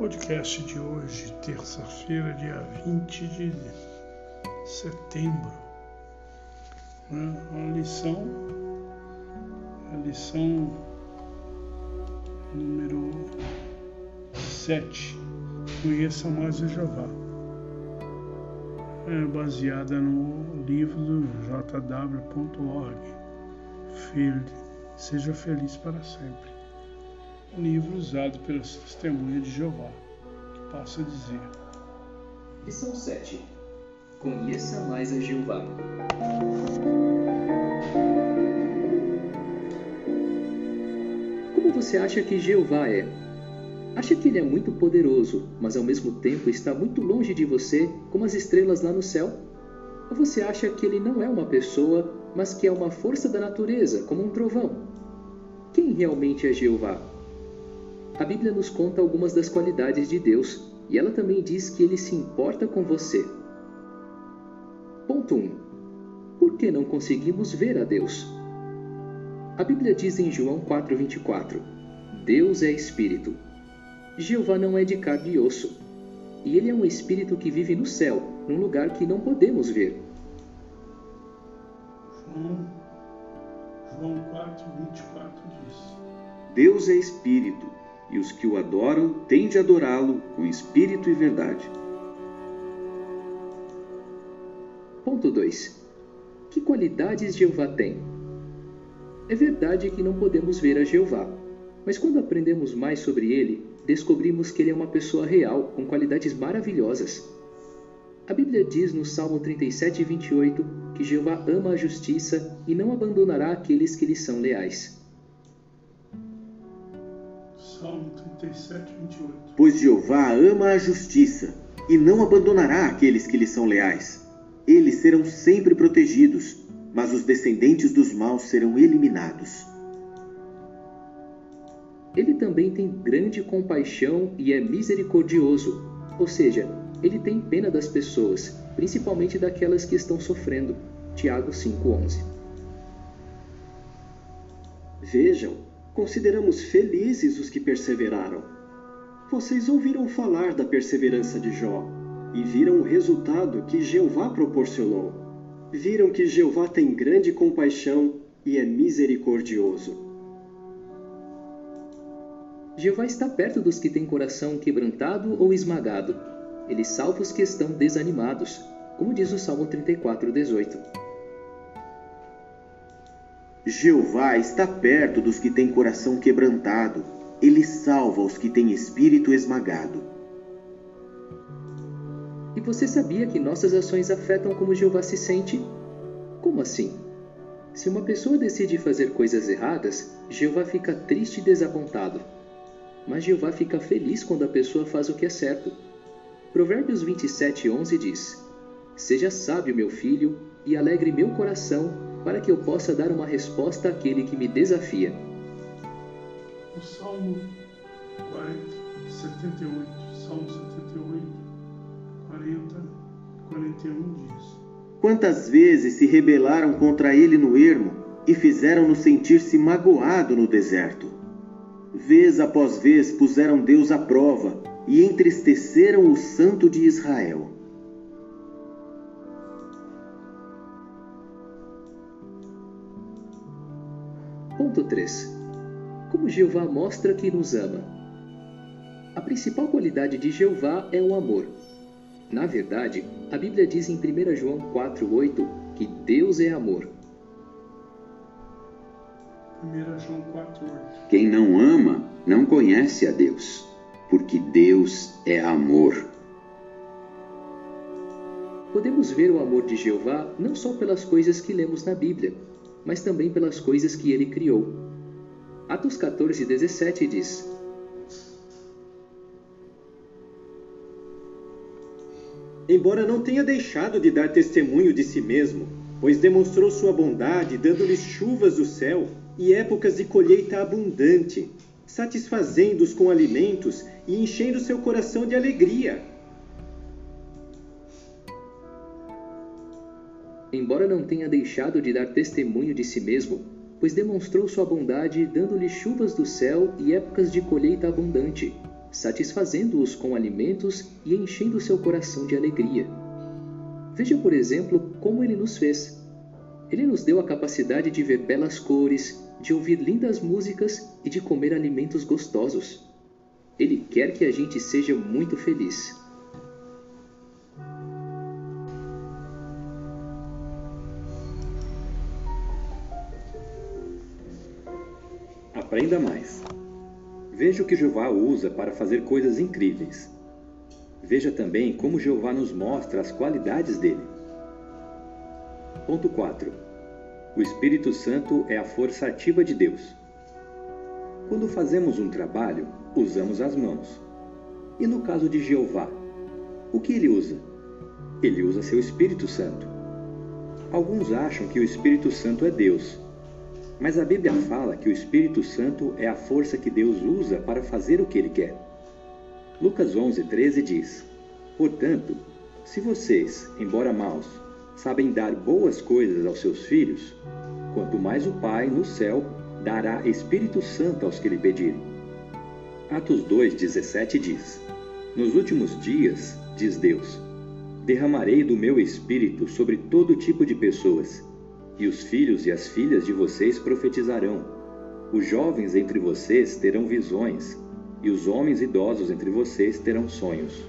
podcast de hoje, terça-feira, dia 20 de setembro. Né? A lição, a lição número 7, Conheça mais o Jeová. É baseada no livro do jw.org. Field, seja feliz para sempre livro usado pelas testemunhas de Jeová, que passa a dizer. Lição 7. Conheça mais a Jeová. Como você acha que Jeová é? Acha que ele é muito poderoso, mas ao mesmo tempo está muito longe de você, como as estrelas lá no céu? Ou você acha que ele não é uma pessoa, mas que é uma força da natureza, como um trovão? Quem realmente é Jeová? A Bíblia nos conta algumas das qualidades de Deus e ela também diz que ele se importa com você. Ponto 1. Por que não conseguimos ver a Deus? A Bíblia diz em João 4,24: Deus é espírito. Jeová não é de carne e osso. E ele é um espírito que vive no céu, num lugar que não podemos ver. João, João 4,24 diz: Deus é espírito e os que o adoram têm de adorá-lo com espírito e verdade. Ponto 2. Que qualidades Jeová tem? É verdade que não podemos ver a Jeová, mas quando aprendemos mais sobre ele, descobrimos que ele é uma pessoa real com qualidades maravilhosas. A Bíblia diz no Salmo 37, 28 que Jeová ama a justiça e não abandonará aqueles que lhe são leais. Salmo 37, 28. Pois Jeová ama a justiça e não abandonará aqueles que lhe são leais. Eles serão sempre protegidos, mas os descendentes dos maus serão eliminados. Ele também tem grande compaixão e é misericordioso, ou seja, ele tem pena das pessoas, principalmente daquelas que estão sofrendo. Tiago 5:11. Vejam, Consideramos felizes os que perseveraram. Vocês ouviram falar da perseverança de Jó e viram o resultado que Jeová proporcionou. Viram que Jeová tem grande compaixão e é misericordioso. Jeová está perto dos que têm coração quebrantado ou esmagado. Ele salva os que estão desanimados, como diz o Salmo 34, 18. Jeová está perto dos que têm coração quebrantado. Ele salva os que têm espírito esmagado. E você sabia que nossas ações afetam como Jeová se sente? Como assim? Se uma pessoa decide fazer coisas erradas, Jeová fica triste e desapontado. Mas Jeová fica feliz quando a pessoa faz o que é certo. Provérbios 27:11 diz: Seja sábio, meu filho, e alegre meu coração para que eu possa dar uma resposta àquele que me desafia. O Salmo 78, Salmo 78, 40, 41 diz: Quantas vezes se rebelaram contra ele no ermo e fizeram-no sentir-se magoado no deserto? Vez após vez puseram Deus à prova e entristeceram o Santo de Israel. Ponto 3. Como Jeová mostra que nos ama? A principal qualidade de Jeová é o amor. Na verdade, a Bíblia diz em 1 João 4,8 que Deus é amor. 1 João 4,8 Quem não ama não conhece a Deus, porque Deus é amor. Podemos ver o amor de Jeová não só pelas coisas que lemos na Bíblia, mas também pelas coisas que ele criou. Atos 14, 17 diz: Embora não tenha deixado de dar testemunho de si mesmo, pois demonstrou sua bondade, dando-lhes chuvas do céu e épocas de colheita abundante, satisfazendo-os com alimentos e enchendo seu coração de alegria embora não tenha deixado de dar testemunho de si mesmo, pois demonstrou sua bondade dando-lhe chuvas do céu e épocas de colheita abundante. satisfazendo-os com alimentos e enchendo seu coração de alegria. Veja, por exemplo, como ele nos fez. Ele nos deu a capacidade de ver belas cores, de ouvir lindas músicas e de comer alimentos gostosos. Ele quer que a gente seja muito feliz. Aprenda mais. Veja o que Jeová usa para fazer coisas incríveis. Veja também como Jeová nos mostra as qualidades dele. Ponto 4. O Espírito Santo é a força ativa de Deus. Quando fazemos um trabalho, usamos as mãos. E no caso de Jeová, o que ele usa? Ele usa seu Espírito Santo. Alguns acham que o Espírito Santo é Deus, mas a Bíblia fala que o Espírito Santo é a força que Deus usa para fazer o que ele quer. Lucas 11:13 diz: Portanto, se vocês, embora maus, sabem dar boas coisas aos seus filhos, quanto mais o Pai no céu dará Espírito Santo aos que lhe pedirem. Atos 2:17 diz: Nos últimos dias, diz Deus, derramarei do meu espírito sobre todo tipo de pessoas e os filhos e as filhas de vocês profetizarão. Os jovens entre vocês terão visões, e os homens idosos entre vocês terão sonhos.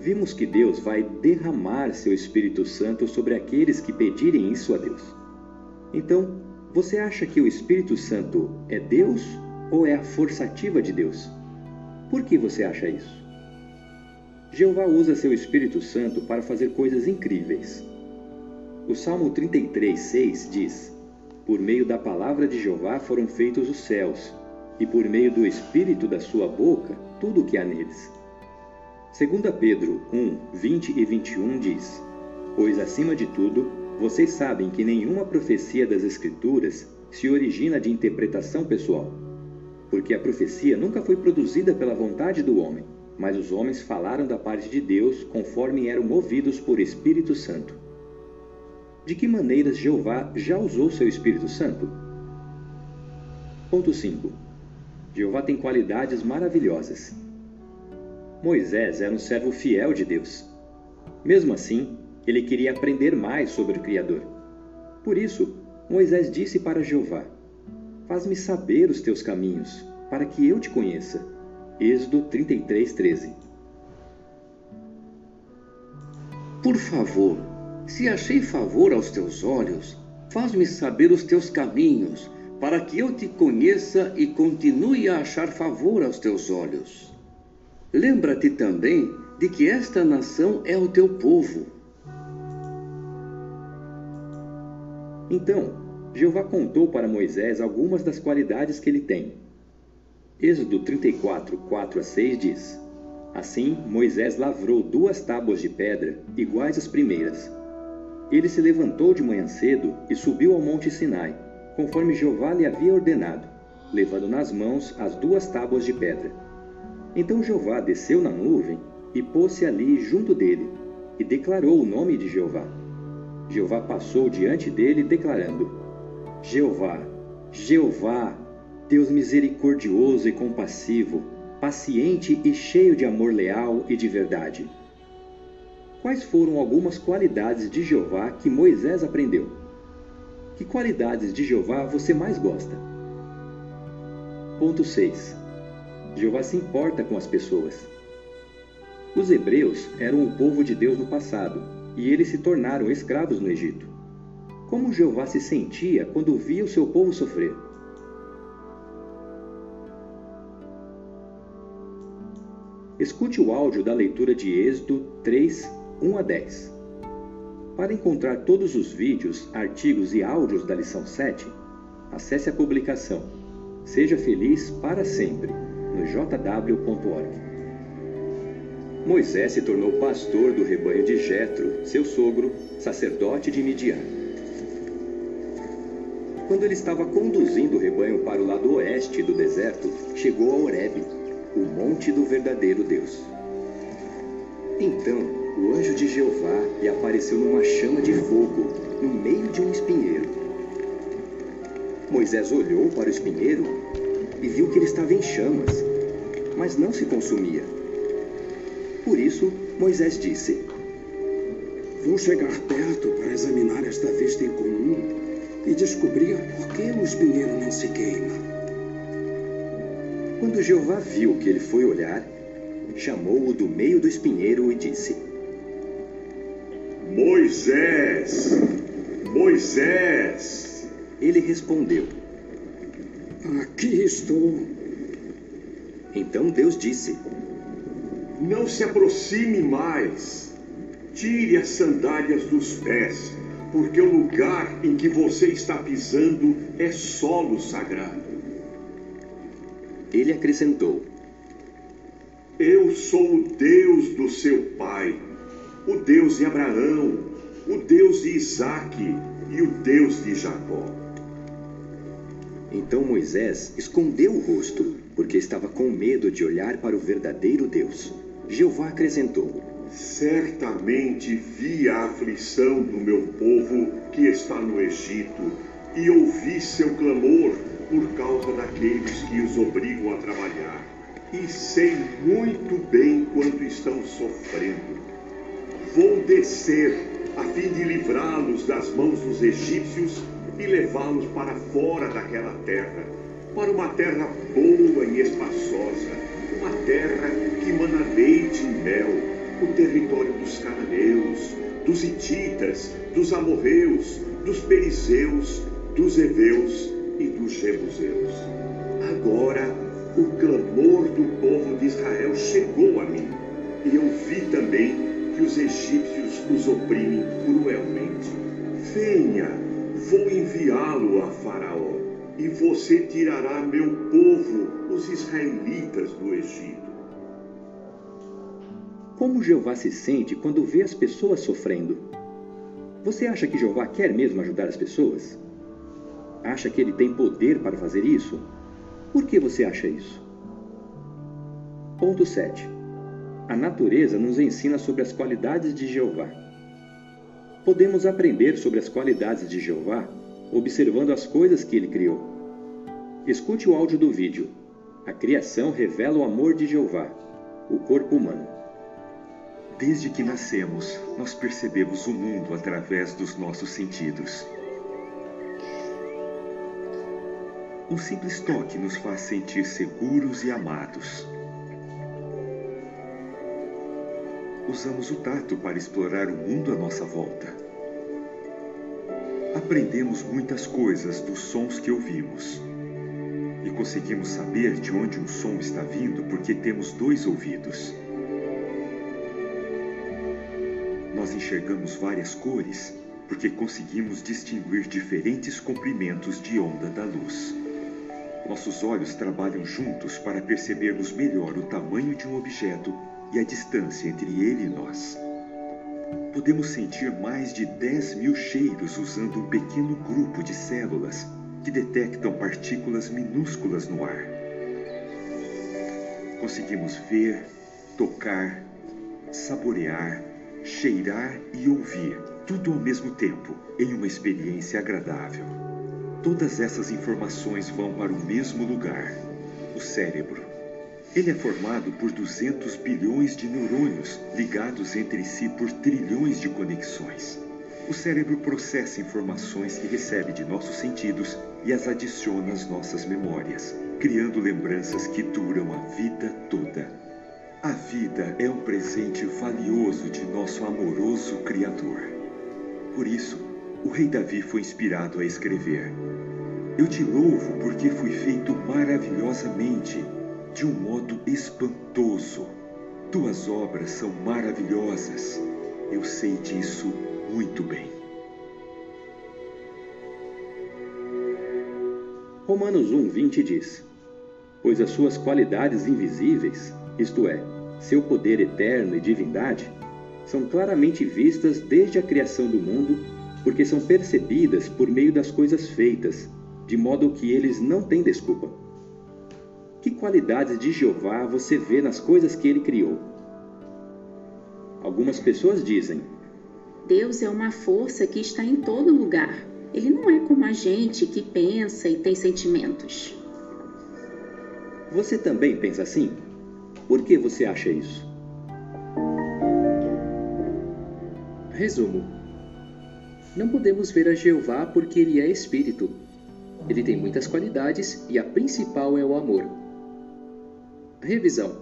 Vimos que Deus vai derramar seu Espírito Santo sobre aqueles que pedirem isso a Deus. Então, você acha que o Espírito Santo é Deus ou é a força ativa de Deus? Por que você acha isso? Jeová usa seu Espírito Santo para fazer coisas incríveis. O Salmo 33, 6 diz: Por meio da palavra de Jeová foram feitos os céus, e por meio do Espírito da sua boca tudo o que há neles. 2 Pedro 1, 20 e 21 diz: Pois acima de tudo, vocês sabem que nenhuma profecia das Escrituras se origina de interpretação pessoal, porque a profecia nunca foi produzida pela vontade do homem, mas os homens falaram da parte de Deus conforme eram movidos por Espírito Santo de que maneiras Jeová já usou seu Espírito Santo? Ponto 5. Jeová tem qualidades maravilhosas. Moisés era um servo fiel de Deus. Mesmo assim, ele queria aprender mais sobre o Criador. Por isso, Moisés disse para Jeová: Faz-me saber os teus caminhos, para que eu te conheça. Êxodo 33, 13. Por favor, se achei favor aos teus olhos, faz-me saber os teus caminhos, para que eu te conheça e continue a achar favor aos teus olhos. Lembra-te também de que esta nação é o teu povo. Então, Jeová contou para Moisés algumas das qualidades que ele tem. Êxodo 34, 4 a 6 diz: Assim, Moisés lavrou duas tábuas de pedra, iguais às primeiras, ele se levantou de manhã cedo e subiu ao monte Sinai, conforme Jeová lhe havia ordenado, levando nas mãos as duas tábuas de pedra. Então Jeová desceu na nuvem e pôs-se ali junto dele, e declarou o nome de Jeová. Jeová passou diante dele, declarando: Jeová, Jeová, Deus misericordioso e compassivo, paciente e cheio de amor leal e de verdade Quais foram algumas qualidades de Jeová que Moisés aprendeu? Que qualidades de Jeová você mais gosta? Ponto 6. Jeová se importa com as pessoas. Os hebreus eram o povo de Deus no passado e eles se tornaram escravos no Egito. Como Jeová se sentia quando via o seu povo sofrer? Escute o áudio da leitura de Êxodo 3, 1 a 10. Para encontrar todos os vídeos, artigos e áudios da lição 7, acesse a publicação Seja Feliz para Sempre no jw.org. Moisés se tornou pastor do rebanho de Jetro, seu sogro, sacerdote de Midian. Quando ele estava conduzindo o rebanho para o lado oeste do deserto, chegou a Horebe, o monte do verdadeiro Deus. Então, anjo de Jeová lhe apareceu numa chama de fogo, no meio de um espinheiro. Moisés olhou para o espinheiro e viu que ele estava em chamas. mas não se consumia. Por isso, Moisés disse: Vou chegar perto para examinar esta vista em comum e descobrir por que o espinheiro não se queima. Quando Jeová viu que ele foi olhar, chamou-o do meio do espinheiro e disse: Moisés! Moisés! Ele respondeu: Aqui estou. Então Deus disse: Não se aproxime mais. Tire as sandálias dos pés, porque o lugar em que você está pisando é solo sagrado. Ele acrescentou: Eu sou o Deus do seu pai, o Deus de Abraão, o Deus de Isaque e o Deus de Jacó. Então Moisés escondeu o rosto, porque estava com medo de olhar para o verdadeiro Deus. Jeová acrescentou: Certamente vi a aflição do meu povo que está no Egito e ouvi seu clamor por causa daqueles que os obrigam a trabalhar. E sei muito bem quanto estão sofrendo. Vou descer a fim de livrá-los das mãos dos egípcios e levá-los para fora daquela terra, para uma terra boa e espaçosa, uma terra que mana leite e mel, o território dos cananeus, dos hititas, dos amorreus, dos perizeus, dos heveus e dos jebuseus. Agora o clamor do povo de Israel chegou a mim, e eu vi também que os egípcios os oprimem cruelmente. Venha, vou enviá-lo a Faraó, e você tirará meu povo, os israelitas, do Egito. Como Jeová se sente quando vê as pessoas sofrendo? Você acha que Jeová quer mesmo ajudar as pessoas? Acha que ele tem poder para fazer isso? Por que você acha isso? Ponto 7. A natureza nos ensina sobre as qualidades de Jeová. Podemos aprender sobre as qualidades de Jeová observando as coisas que ele criou. Escute o áudio do vídeo. A criação revela o amor de Jeová, o corpo humano. Desde que nascemos, nós percebemos o mundo através dos nossos sentidos. Um simples toque nos faz sentir seguros e amados. Usamos o tato para explorar o mundo à nossa volta. Aprendemos muitas coisas dos sons que ouvimos. E conseguimos saber de onde um som está vindo porque temos dois ouvidos. Nós enxergamos várias cores porque conseguimos distinguir diferentes comprimentos de onda da luz. Nossos olhos trabalham juntos para percebermos melhor o tamanho de um objeto e a distância entre ele e nós. Podemos sentir mais de 10 mil cheiros usando um pequeno grupo de células que detectam partículas minúsculas no ar. Conseguimos ver, tocar, saborear, cheirar e ouvir, tudo ao mesmo tempo, em uma experiência agradável. Todas essas informações vão para o mesmo lugar, o cérebro. Ele é formado por 200 bilhões de neurônios ligados entre si por trilhões de conexões. O cérebro processa informações que recebe de nossos sentidos e as adiciona às nossas memórias, criando lembranças que duram a vida toda. A vida é um presente valioso de nosso amoroso Criador. Por isso, o rei Davi foi inspirado a escrever: Eu te louvo porque fui feito maravilhosamente, de um modo espantoso. Tuas obras são maravilhosas. Eu sei disso muito bem. Romanos 1, 20 diz: Pois as suas qualidades invisíveis, isto é, seu poder eterno e divindade, são claramente vistas desde a criação do mundo, porque são percebidas por meio das coisas feitas, de modo que eles não têm desculpa. Que qualidades de Jeová você vê nas coisas que ele criou? Algumas pessoas dizem: Deus é uma força que está em todo lugar. Ele não é como a gente que pensa e tem sentimentos. Você também pensa assim? Por que você acha isso? Resumo: Não podemos ver a Jeová porque ele é espírito. Ele tem muitas qualidades e a principal é o amor. Revisão: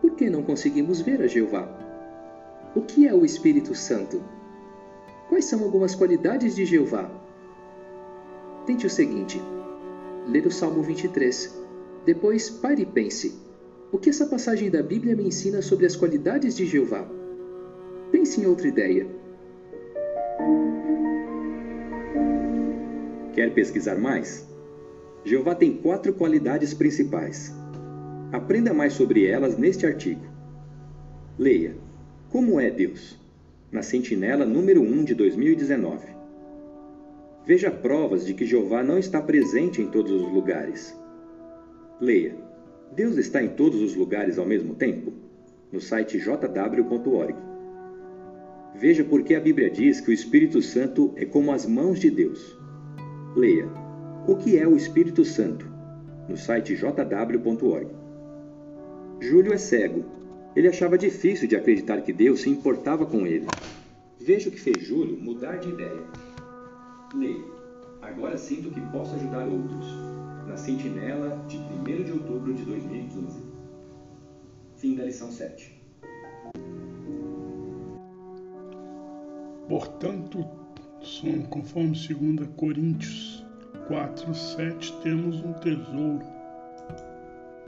Por que não conseguimos ver a Jeová? O que é o Espírito Santo? Quais são algumas qualidades de Jeová? Tente o seguinte: ler o Salmo 23. Depois, pare e pense: o que essa passagem da Bíblia me ensina sobre as qualidades de Jeová? Pense em outra ideia. Quer pesquisar mais? Jeová tem quatro qualidades principais. Aprenda mais sobre elas neste artigo. Leia Como é Deus? na Sentinela número 1 de 2019. Veja provas de que Jeová não está presente em todos os lugares. Leia Deus está em todos os lugares ao mesmo tempo? no site jw.org. Veja por que a Bíblia diz que o Espírito Santo é como as mãos de Deus. Leia O que é o Espírito Santo? no site jw.org. Júlio é cego. Ele achava difícil de acreditar que Deus se importava com ele. Veja o que fez Júlio mudar de ideia. Leia. Agora sinto que posso ajudar outros. Na Sentinela, de 1 de outubro de 2015. Fim da lição 7. Portanto, conforme 2 Coríntios 4, 7, temos um tesouro.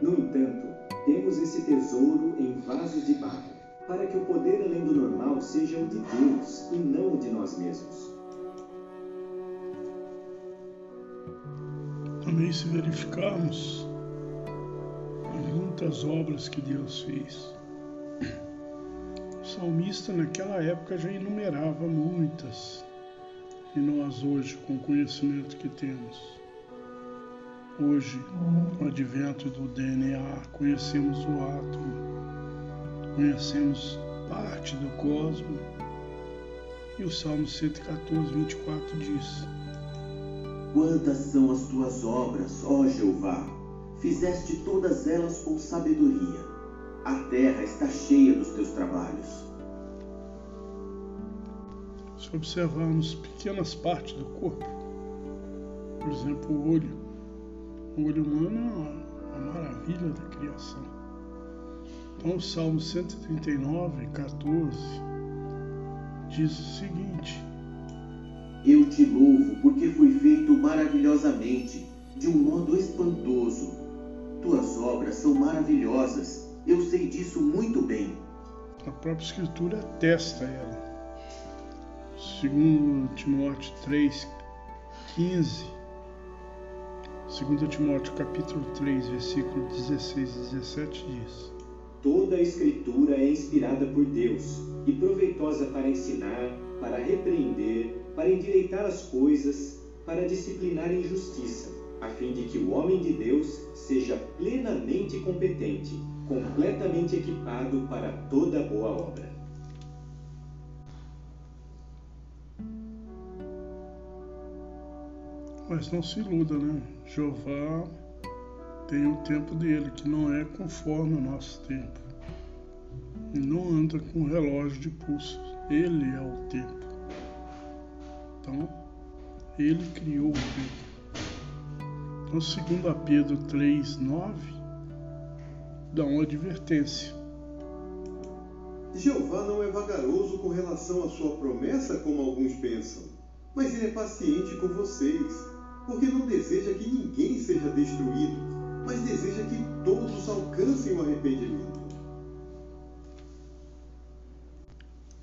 No entanto, temos esse tesouro em vasos de barro, para que o poder além do normal seja o de Deus e não o de nós mesmos. Também se verificarmos muitas obras que Deus fez. O salmista naquela época já enumerava muitas, e nós hoje, com o conhecimento que temos, hoje, com o advento do DNA, conhecemos o átomo, conhecemos parte do cosmos, e o Salmo 114, 24 diz: Quantas são as tuas obras, ó Jeová! Fizeste todas elas com sabedoria. A terra está cheia dos teus trabalhos. Se observarmos pequenas partes do corpo, por exemplo, o olho, o olho humano é uma, maravilha da criação. Então, o Salmo 139, 14 diz o seguinte: Eu te louvo porque fui feito maravilhosamente, de um modo espantoso. Tuas obras são maravilhosas, eu sei disso muito bem. A própria Escritura atesta ela. Segundo Timóteo 3, 15. 2 Timóteo capítulo 3, versículo 16 e 17 diz: Toda a Escritura é inspirada por Deus e proveitosa para ensinar, para repreender, para endireitar as coisas, para disciplinar em justiça, a fim de que o homem de Deus seja plenamente competente, completamente equipado para toda boa obra. Mas não se iluda, né? Jeová tem o tempo dele, que não é conforme o nosso tempo. E não anda com relógio de pulso. Ele é o tempo. Então, ele criou o tempo. Então, segundo a Pedro 3, 9, dá uma advertência. Jeová não é vagaroso com relação à sua promessa, como alguns pensam, mas ele é paciente com vocês, porque não deseja que ninguém seja destruído, mas deseja que todos alcancem o arrependimento.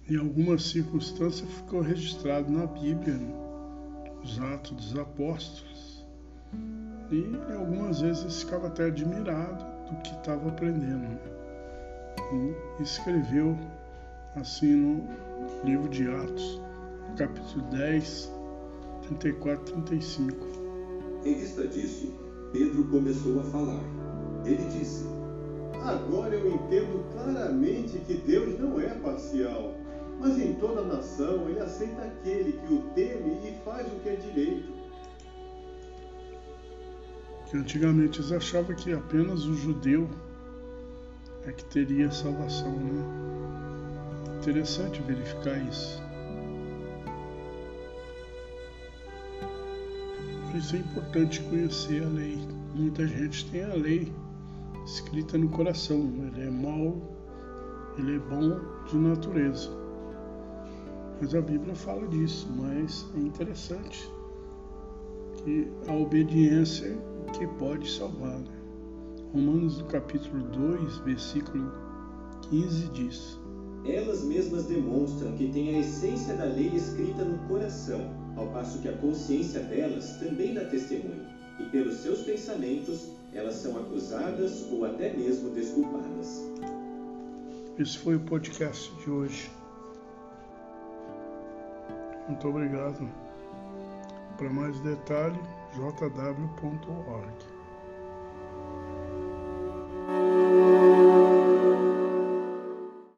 Em algumas circunstâncias ficou registrado na Bíblia né? os Atos dos Apóstolos. E algumas vezes eles ficavam até admirados do que estava aprendendo. Né? E escreveu assim no livro de Atos, capítulo 10, 34 35. Em vista disso, Pedro começou a falar. Ele disse: Agora eu entendo claramente que Deus não é parcial, mas em toda a nação ele aceita aquele que o teme e faz o que é direito. Antigamente eles achavam que apenas o judeu é que teria salvação, né? Interessante verificar isso. Por isso é importante conhecer a lei. Muita gente tem a lei escrita no coração. Ele é mau, ele é bom de natureza. Mas a Bíblia fala disso, mas é interessante que a obediência que pode salvar. Né? Romanos capítulo 2, versículo 15 diz: Elas mesmas demonstram que têm a essência da lei escrita no coração, ao passo que a consciência delas também dá testemunho, e pelos seus pensamentos elas são acusadas ou até mesmo desculpadas. Esse foi o podcast de hoje. Muito obrigado. Para mais detalhe, jw.org.